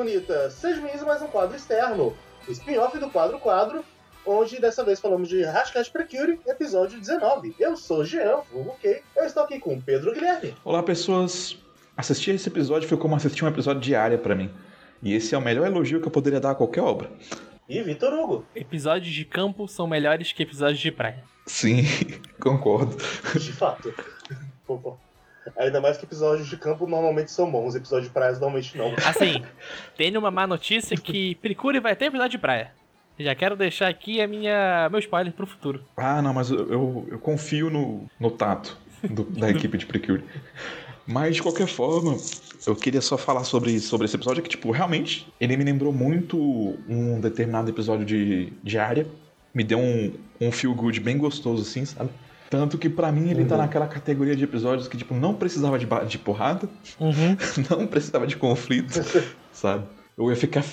bonitas! Seja bem-vindos a mais um quadro externo, o spin-off do quadro quadro, onde dessa vez falamos de Hashtag Precure, episódio 19. Eu sou Jean, vulgo ok. Eu estou aqui com Pedro Guilherme. Olá, pessoas. Assistir esse episódio foi como assistir um episódio diário para mim. E esse é o melhor elogio que eu poderia dar a qualquer obra. E Vitor Hugo. Episódios de campo são melhores que episódios de praia. Sim, concordo. De fato. Concordo. Ainda mais que episódios de campo normalmente são bons, episódios de praia normalmente não. Assim, tenho uma má notícia que Precure vai ter episódio de praia. Já quero deixar aqui a minha meu spoiler pro futuro. Ah, não, mas eu, eu, eu confio no, no tato do- da equipe de Precure. Mas, de qualquer forma, eu queria só falar sobre, sobre esse episódio que, tipo, realmente, ele me lembrou muito um determinado episódio de, de Área. Me deu um, um feel good bem gostoso, assim, sabe? Tanto que, pra mim, ele tá naquela categoria de episódios que, tipo, não precisava de, de porrada, Uhum. não precisava de conflito, sabe? Eu ia ficar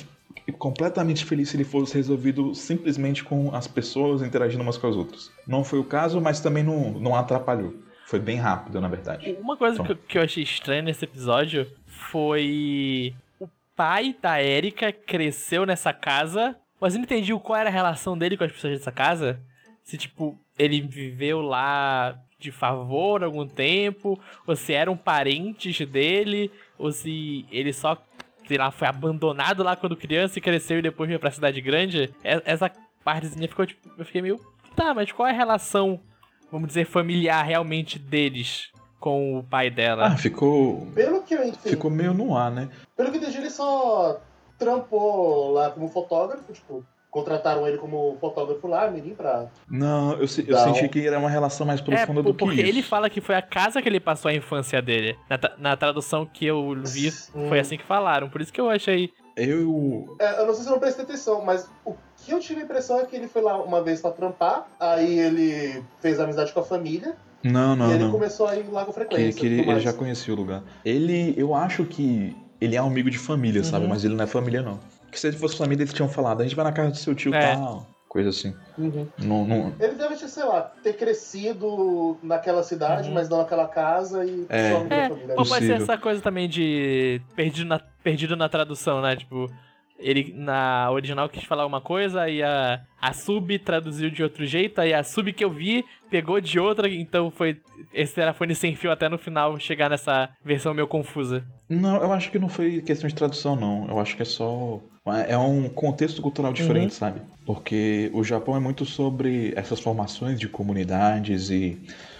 completamente feliz se ele fosse resolvido simplesmente com as pessoas interagindo umas com as outras. Não foi o caso, mas também não, não atrapalhou. Foi bem rápido, na verdade. Uma coisa que, eu- que eu achei estranha nesse episódio foi. O pai da Erika cresceu nessa casa, mas eu não entendi qual era a relação dele com as pessoas dessa casa. Se, tipo, ele viveu lá de favor algum tempo, ou se eram parentes dele, ou se ele só, sei lá, foi abandonado lá quando criança e cresceu e depois veio pra cidade grande. Essa partezinha ficou, tipo, eu fiquei meio. Tá, mas qual é a relação, vamos dizer, familiar realmente deles com o pai dela? Ah, ficou. Pelo que eu entendi, Ficou meio no ar, né? pelo que eu entendi, ele só trampou lá como fotógrafo, tipo, contrataram ele como fotógrafo lá, mirim, pra... Não, eu, se- eu senti que era uma relação mais profunda é, do que porque isso. ele fala que foi a casa que ele passou a infância dele. Na, na tradução que eu vi, Hum. foi assim que falaram. Por isso que eu achei. Eu. É, eu não sei se eu não prestei atenção, mas o que eu tive a impressão é que ele foi lá uma vez pra trampar, aí ele fez amizade com a família, Não, não, e ele não. começou a ir lá com Que, frequência. que e ele, ele já conhecia o lugar. Ele, eu acho que ele é um amigo de família, sabe? Uhum. Mas ele não é família, não. Porque se ele fosse família, eles tinham falado, a gente vai na casa do seu tio e É. tal. Coisa assim. Uhum. Não, não, Ele deve, ter, sei lá, ter crescido naquela cidade, Uhum. mas não naquela casa e É. da É, família. Pô, pode ser essa coisa também de. Perdido na, perdido na tradução, né? Tipo. Ele na original quis falar uma coisa, aí a, a sub traduziu de outro jeito, aí a sub que eu vi pegou de outra, então foi. Esse telefone sem fio até no final chegar nessa versão meio confusa. não, eu acho que não foi questão de tradução, não. Eu acho que é só. É um contexto cultural diferente, sabe? Porque o Japão é muito sobre essas formações de comunidades e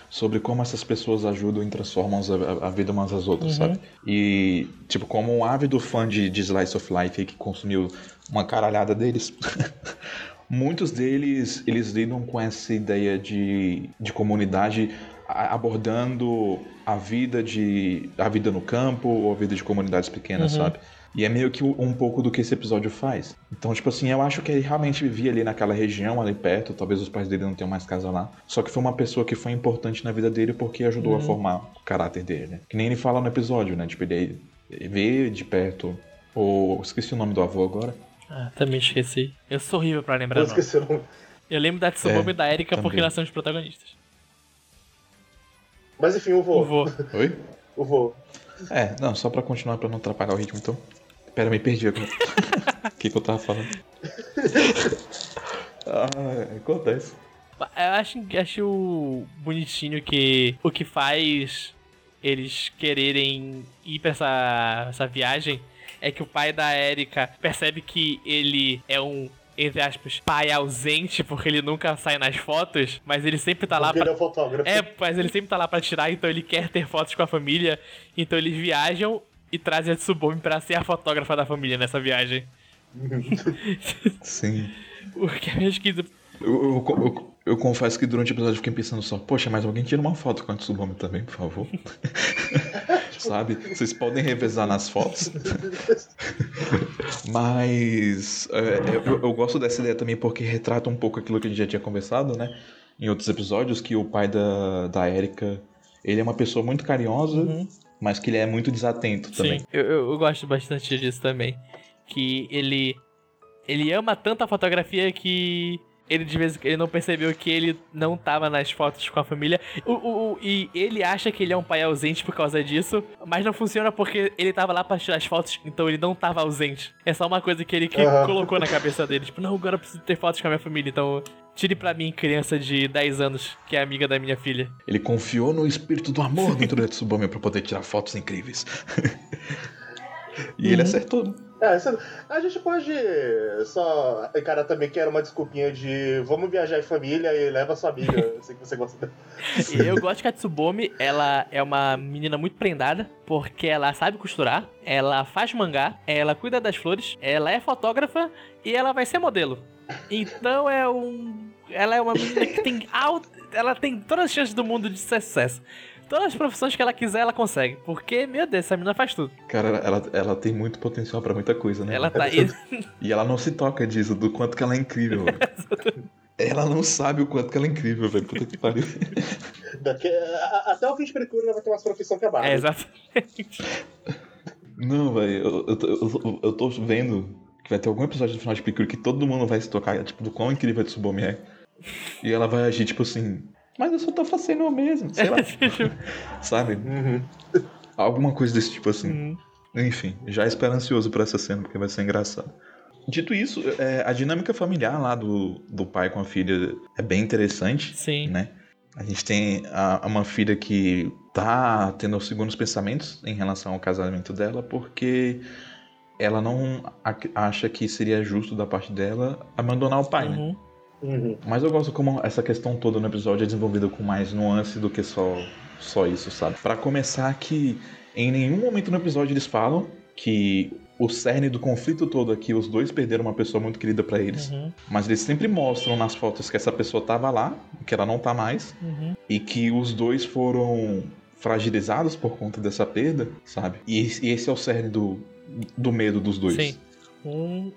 sobre como essas pessoas ajudam e transformam a, a vida umas às outras, Uhum. sabe? E, tipo, como um ávido fã de, de Slice of Life que consumiu uma caralhada deles, muitos deles, eles lidam com essa ideia de, de comunidade abordando a vida de a vida no campo ou a vida de comunidades pequenas, Uhum. sabe? E é meio que um pouco do que esse episódio faz. Então, tipo assim, eu acho que ele realmente vivia ali naquela região, ali perto. Talvez os pais dele não tenham mais casa lá. Só que foi uma pessoa que foi importante na vida dele porque ajudou a Uhum. formar o caráter dele, né? Que nem ele fala no episódio, né? Tipo, ele, vê de perto. Ou esqueci o nome do avô agora. Ah, também esqueci. Eu sou horrível pra lembrar, Eu esqueci o nome. Eu lembro da Tsubame É, e da Erika porque também. elas são os protagonistas. Mas enfim, o vô. O vô. Oi? O vô. É, não, só pra continuar, pra não atrapalhar o ritmo, então. Pera, me perdi agora. O que, que eu tava falando? ah, acontece. Eu acho, acho bonitinho que o que faz eles quererem ir pra essa, essa viagem é que o pai da Erika percebe que ele é um, entre aspas, pai ausente, porque ele nunca sai nas fotos, mas ele sempre tá lá Porque ele pra. é o fotógrafo. É, mas ele sempre tá lá pra tirar, então ele quer ter fotos com a família. Então eles viajam e trazem a Tsubome pra ser a fotógrafa da família nessa viagem. Sim. O que é meio esquisito. Eu, eu, eu, eu confesso que durante o episódio eu fiquei pensando só, poxa, mas alguém tira uma foto com a Tsubame também, por favor. Sabe? Vocês podem revezar nas fotos. Mas é, eu, eu gosto dessa ideia também porque retrata um pouco aquilo que a gente já tinha conversado, né? Em outros episódios, que o pai da, da Erika, ele é uma pessoa muito carinhosa, Uhum. Mas que ele é muito desatento também. Sim, eu, eu, gosto bastante disso também. Que ele. Ele ama tanto a fotografia que. ele de vez ele não percebeu que ele não tava nas fotos com a família. O, o, o, e ele acha que ele é um pai ausente por causa disso, mas não funciona porque ele tava lá pra tirar as fotos, então ele não tava ausente. É só uma coisa que ele que Aham. colocou na cabeça dele. Tipo, não, agora eu preciso ter fotos com a minha família, então tire pra mim, criança de 10 anos, que é amiga da minha filha. Ele confiou no espírito do amor dentro do Tsubame pra poder tirar fotos incríveis. e ele Uhum. acertou. É, isso- a gente pode só encarar também que era uma desculpinha de vamos viajar em família e leva sua amiga. Eu sei que você gosta dela. E eu gosto que a Tsubome, ela é uma menina muito prendada, porque ela sabe costurar, ela faz mangá, ela cuida das flores, ela é fotógrafa e ela vai ser modelo. Então é um. Ela é uma menina que tem alto. Ela tem todas as chances do mundo de sucesso. Todas as profissões que ela quiser, ela consegue. Porque, meu Deus, essa menina faz tudo. Cara, ela, ela tem muito potencial pra muita coisa, né? Ela tá aí. E ela não se toca disso, do quanto que ela é incrível. velho. ela não sabe o quanto que ela é incrível, velho. Puta que pariu. Daqui, a- até o fim de Precura ela vai ter mais profissão que Barbie. É, exatamente. Não, velho, eu, eu, eu, eu tô vendo que vai ter algum episódio do final de Picure que todo mundo vai se tocar, tipo, do quão incrível a Tsubame é. E ela vai agir, tipo assim, mas eu só tô fazendo o mesmo, sei lá, sabe? Uhum. Alguma coisa desse tipo assim. Hum, Enfim, já espero ansioso por essa cena, porque vai ser engraçado. Dito isso, é, a dinâmica familiar lá do, do pai com a filha é bem interessante, Sim. né? A gente tem a- uma filha que tá tendo os segundos pensamentos em relação ao casamento dela, porque ela não ac- acha que seria justo da parte dela abandonar o pai, né? Uhum. Uhum. Mas eu gosto como essa questão toda no episódio é desenvolvida com mais nuance do que só, só isso, sabe? Pra começar que em nenhum momento no episódio eles falam que o cerne do conflito todo aqui, os dois perderam uma pessoa muito querida pra eles. Uhum. Mas eles sempre mostram nas fotos que essa pessoa tava lá, que ela não tá mais, Uhum. e que os dois foram fragilizados por conta dessa perda, sabe? E e esse é o cerne do, do medo dos dois. Sim. Um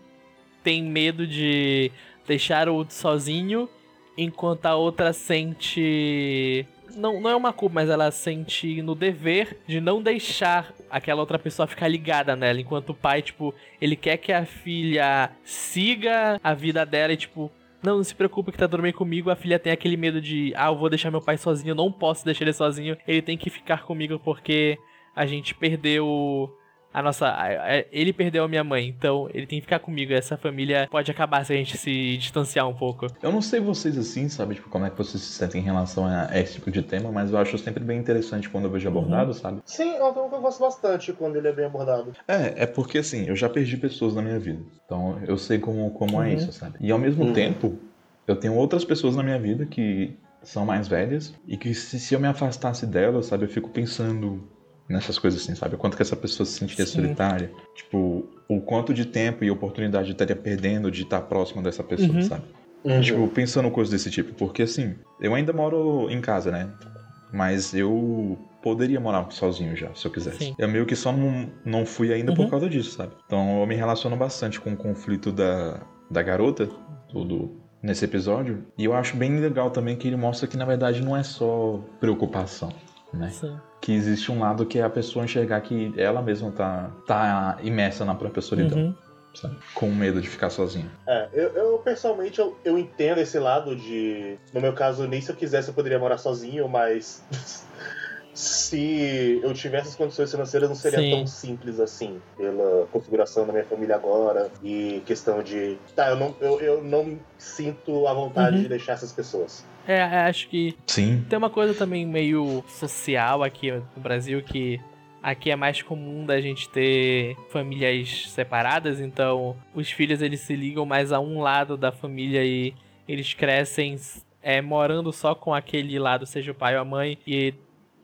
tem medo de deixar o outro sozinho, enquanto a outra sente. Não, não é uma culpa, mas ela sente no dever de não deixar aquela outra pessoa ficar ligada nela. Enquanto o pai, tipo, ele quer que a filha siga a vida dela e, tipo, não, não se preocupe que tá dormindo comigo. A filha tem aquele medo de, ah, eu vou deixar meu pai sozinho, eu não posso deixar ele sozinho. Ele tem que ficar comigo porque a gente perdeu a nossa. a- a- Ele perdeu a minha mãe, então ele tem que ficar comigo. Essa família pode acabar se a gente se distanciar um pouco. Eu não sei vocês assim, sabe? Tipo, como é que vocês se sentem em relação a esse tipo de tema, mas eu acho sempre bem interessante quando eu vejo abordado, sabe? Sim, é um tema que eu gosto bastante quando ele é bem abordado. É, é porque assim, eu já perdi pessoas na minha vida. Então eu sei como, como é Uhum. isso, sabe? E ao mesmo Uhum. tempo, eu tenho outras pessoas na minha vida que são mais velhas e que se, se eu me afastasse delas, sabe, eu fico pensando nessas coisas assim, sabe? O quanto que essa pessoa se sentiria Sim. solitária. Tipo, o quanto de tempo e oportunidade eu estaria perdendo de estar próximo dessa pessoa, Uhum. sabe? Uhum. Tipo, pensando coisas desse tipo. Porque assim, eu ainda moro em casa, né? Mas eu poderia morar sozinho já, se eu quisesse. Sim. Eu meio que só não, não fui ainda Uhum. por causa disso, sabe? Então eu me relaciono bastante com o conflito da, da garota, do, do- nesse episódio. E eu acho bem legal também que ele mostra que na verdade não é só preocupação, né? Sim. Que existe um lado que é a pessoa enxergar que ela mesma tá, tá imersa na própria solidão, Uhum. sabe? Com medo de ficar sozinha. É, eu, eu, pessoalmente eu, eu entendo esse lado de. No meu caso, nem se eu quisesse eu poderia morar sozinho, mas. se eu tivesse as condições financeiras, não seria Sim. tão simples assim. Pela configuração da minha família agora e questão de. Tá, eu não, eu, eu não sinto a vontade Uhum. de deixar essas pessoas. É, é, acho que Sim. tem uma coisa também meio social aqui no Brasil que aqui é mais comum da gente ter famílias separadas, então os filhos eles se ligam mais a um lado da família e eles crescem é, morando só com aquele lado, seja o pai ou a mãe, e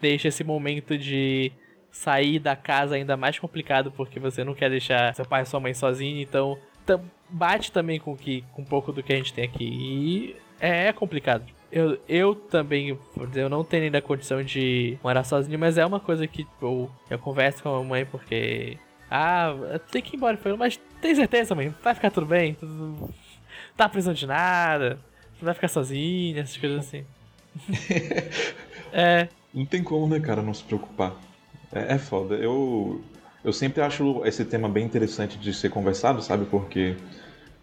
deixa esse momento de sair da casa ainda mais complicado porque você não quer deixar seu pai e sua mãe sozinhos, então bate também com, que, com um pouco do que a gente tem aqui. E é complicado. Eu, eu também, eu não tenho ainda a condição de morar sozinho, mas é uma coisa que tipo, eu converso com a mamãe porque. Ah, tem que ir embora. Mas tem certeza, mãe? Vai ficar tudo bem? Tudo... Tá precisando de nada? Você vai ficar sozinha, essas coisas assim. é, Não tem como, né, cara, não se preocupar. É, é foda. Eu, eu sempre acho esse tema bem interessante de ser conversado, sabe? Porque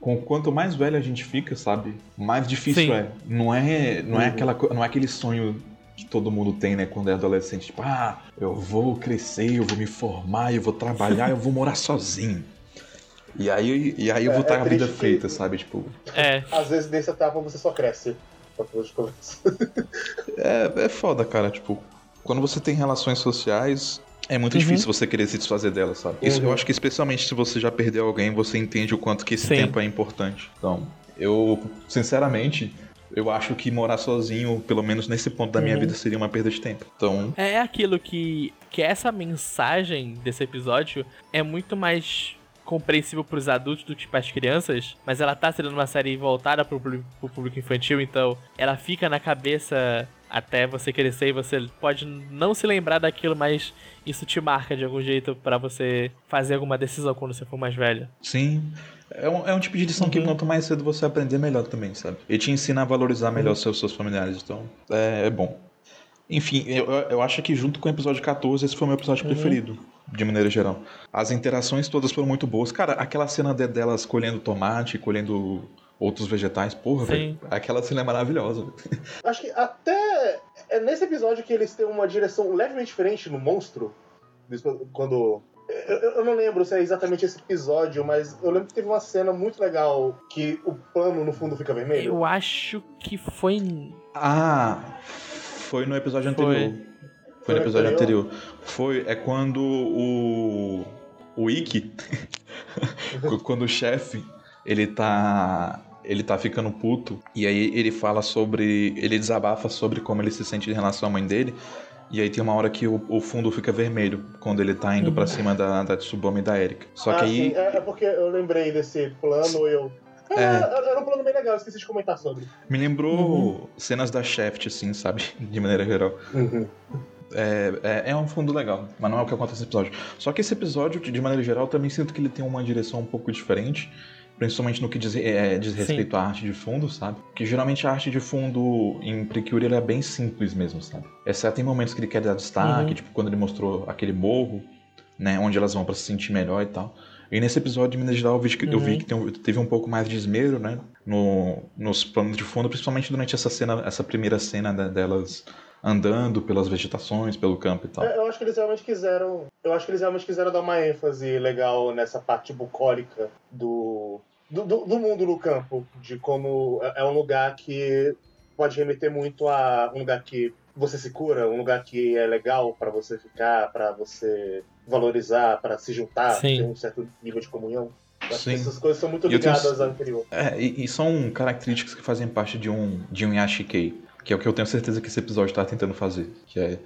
com quanto mais velho a gente fica, sabe? Mais difícil Sim. é. Não é, não é Uhum. aquela, não é aquele sonho que todo mundo tem, né, quando é adolescente, tipo, ah, eu vou crescer, eu vou me formar, eu vou trabalhar, eu vou morar sozinho. E aí, e aí eu vou É- estar é com a vida que- feita, sabe? Tipo, É, Às vezes nessa etapa você só cresce. É, é foda, cara. Tipo, quando você tem relações sociais, é muito Uhum. difícil você querer se desfazer delas, sabe? Isso eu Uhum. acho que especialmente se você já perdeu alguém, você entende o quanto que esse Sim. tempo é importante. Então, eu, sinceramente, eu acho que morar sozinho, pelo menos nesse ponto da minha Uhum. vida, seria uma perda de tempo. Então, é aquilo que, que essa mensagem desse episódio é muito mais compreensível pros adultos do que para as crianças, mas ela tá sendo uma série voltada público, pro público infantil, então ela fica na cabeça até você crescer e você pode não se lembrar daquilo, mas isso te marca de algum jeito pra você fazer alguma decisão quando você for mais velho. sim. É um, é um tipo de lição que Uhum. quanto mais cedo você aprender, melhor também, sabe? E te ensina a valorizar melhor Uhum. os seus, seus familiares. Então, é, é bom. Enfim, eu, eu- acho que junto com o episódio 14, esse foi o meu episódio Uhum. preferido, de maneira geral. As interações todas foram muito boas. Cara, aquela cena de- delas colhendo tomate, colhendo outros vegetais, porra, velho. Aquela cena é maravilhosa. Acho que até é nesse episódio que eles têm uma direção levemente diferente no monstro. Quando. Eu, eu não lembro se é exatamente esse episódio, mas eu lembro que teve uma cena muito legal que o pano no fundo fica vermelho. Eu acho que foi. Ah, foi no episódio anterior. Foi, Foi no no episódio anterior? anterior. Foi, é quando o. O Ikki. quando o chefe, ele tá. Ele tá ficando puto. E aí ele fala sobre. Ele desabafa sobre como ele se sente em relação à mãe dele. E aí tem uma hora que o, o fundo fica vermelho quando ele tá indo pra cima da, da Tsubame e da Erika. Só ah, que aí. sim, é, é porque eu lembrei desse plano e eu. Ah, É. Era um plano bem legal, esqueci de comentar sobre. Me lembrou Uhum. cenas da Shaft, assim, sabe? De maneira geral. É, é, é um fundo legal, mas não é o que acontece nesse episódio. Só que esse episódio, de de maneira geral, eu também sinto que ele tem uma direção um pouco diferente, principalmente no que diz, é, diz respeito à arte de fundo, sabe? Que geralmente a arte de fundo em Precure ela é bem simples mesmo, sabe? Exceto em momentos que ele quer dar destaque, Uhum. tipo quando ele mostrou aquele morro, né, onde elas vão pra se sentir melhor e tal. E nesse episódio, de maneira geral, eu vi que, eu vi Uhum. que tem teve um pouco mais de esmero, né? No, nos planos de fundo, principalmente durante essa cena, essa primeira cena da- delas andando pelas vegetações, pelo campo e tal. É, Eu acho que eles realmente quiseram. Eu acho que eles realmente quiseram dar uma ênfase legal nessa parte bucólica do, do, do- do mundo no campo. De como é é um lugar que pode remeter muito a um lugar que você se cura, um lugar que é legal pra você ficar, pra você valorizar, pra se juntar, Sim. ter um certo nível de comunhão. Eu acho que Sim. essas coisas são muito eu tenho- ligadas ao anterior. É, e, e são características que fazem parte de um, de um Yashikei, que é o que eu tenho certeza que esse episódio tá tentando fazer, que é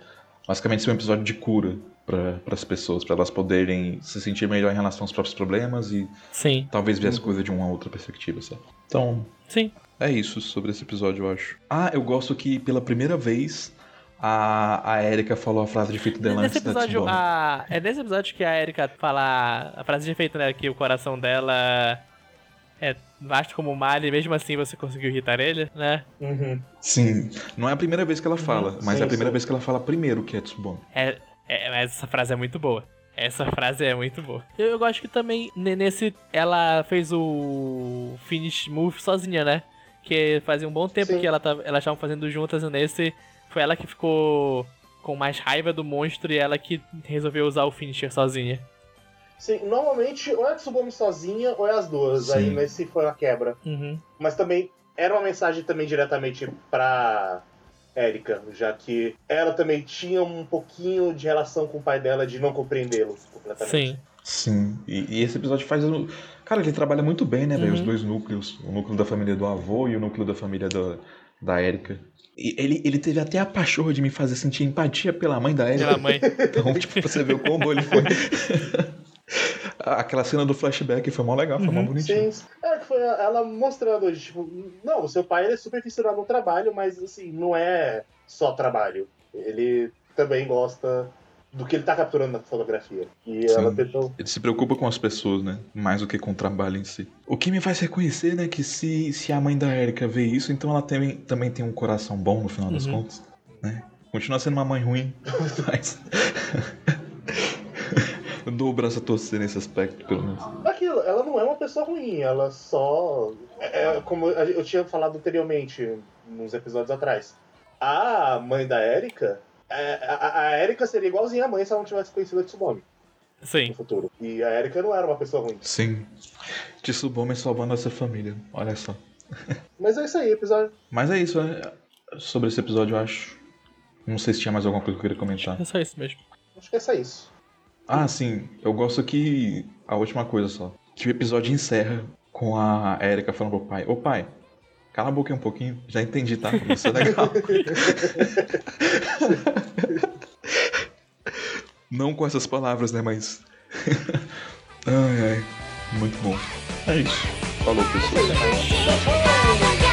basicamente ser um episódio de cura para as pessoas, para elas poderem se sentir melhor em relação aos próprios problemas e Sim, talvez ver as coisas de uma outra perspectiva, sabe? Então, sim. é isso sobre esse episódio, eu acho. Ah, eu gosto que pela primeira vez a, a Erika falou a frase de feito dela Nesse antes da episódio, Tsubame. a... é nesse episódio que a Erika fala a frase de efeito, né? Que o coração dela é vasto como o mar e mesmo assim você conseguiu irritar ele, né? Uhum. Sim, não é a primeira vez que ela fala, mas Sim, é a primeira sim. vez que ela fala primeiro que é Tsubame. É, é, mas essa frase é muito boa. Essa frase é muito boa. Eu, eu gosto que também ne- nesse ela fez o finish move sozinha, né? Que fazia um bom tempo Sim. que ela tava, elas estavam fazendo juntas e nesse foi ela que ficou com mais raiva do monstro e ela que resolveu usar o finisher sozinha. Sim, normalmente ou é a Tsubame sozinha ou é as duas. Sim. Aí nesse foi uma quebra. Uhum. Mas também era uma mensagem também diretamente pra Erika, já que ela também tinha um pouquinho de relação com o pai dela de não compreendê-lo completamente. Sim. Sim, e, e esse episódio faz. Cara, ele trabalha muito bem, né, velho? Os Uhum. dois núcleos. O núcleo da família do avô e o núcleo da família da, da Erika. E ele, ele teve até a pachorra de me fazer sentir empatia pela mãe da Erika. Pela mãe. Então, tipo, você vê o bom ele foi. Aquela cena do flashback foi mó legal, foi mó Uhum. bonitinho. Sim, é que foi ela mostrando, tipo, não, o seu pai ele é super fissurado no trabalho, mas assim, não é só trabalho. Ele também gosta do que ele tá capturando na fotografia. E Sim. ela tentou. Ele se preocupa com as pessoas, né? Mais do que com o trabalho em si. O que me faz reconhecer, né, que se, se a mãe da Erika vê isso, então ela tem, também tem um coração bom no final das Uhum. contas, né? Continua sendo uma mãe ruim, mas... dou o braço a torcer nesse aspecto, pelo menos. Aquilo, ela não é uma pessoa ruim, ela só. É, é como eu tinha falado anteriormente, nos episódios atrás. A mãe da Erika. É, a, a Erika seria igualzinha a mãe se ela não tivesse conhecido a Tsubame Sim. no futuro. E a Erika não era uma pessoa ruim. Sim. Tsubame salvando essa família, olha só. Mas é isso aí, episódio. Mas é isso, né? Sobre esse episódio, eu acho. Não sei se tinha mais alguma coisa que eu queria comentar. É só isso mesmo. Acho que é só isso. Ah, sim. Eu gosto que. A última coisa só. Que o episódio encerra com a Erika falando pro pai: Ô pai, cala a boca aí um pouquinho. Já entendi, tá? Isso é legal. Não com essas palavras, né? Mas. ai, ai. Muito bom. É isso. Falou, pessoal. Tchau, tchau.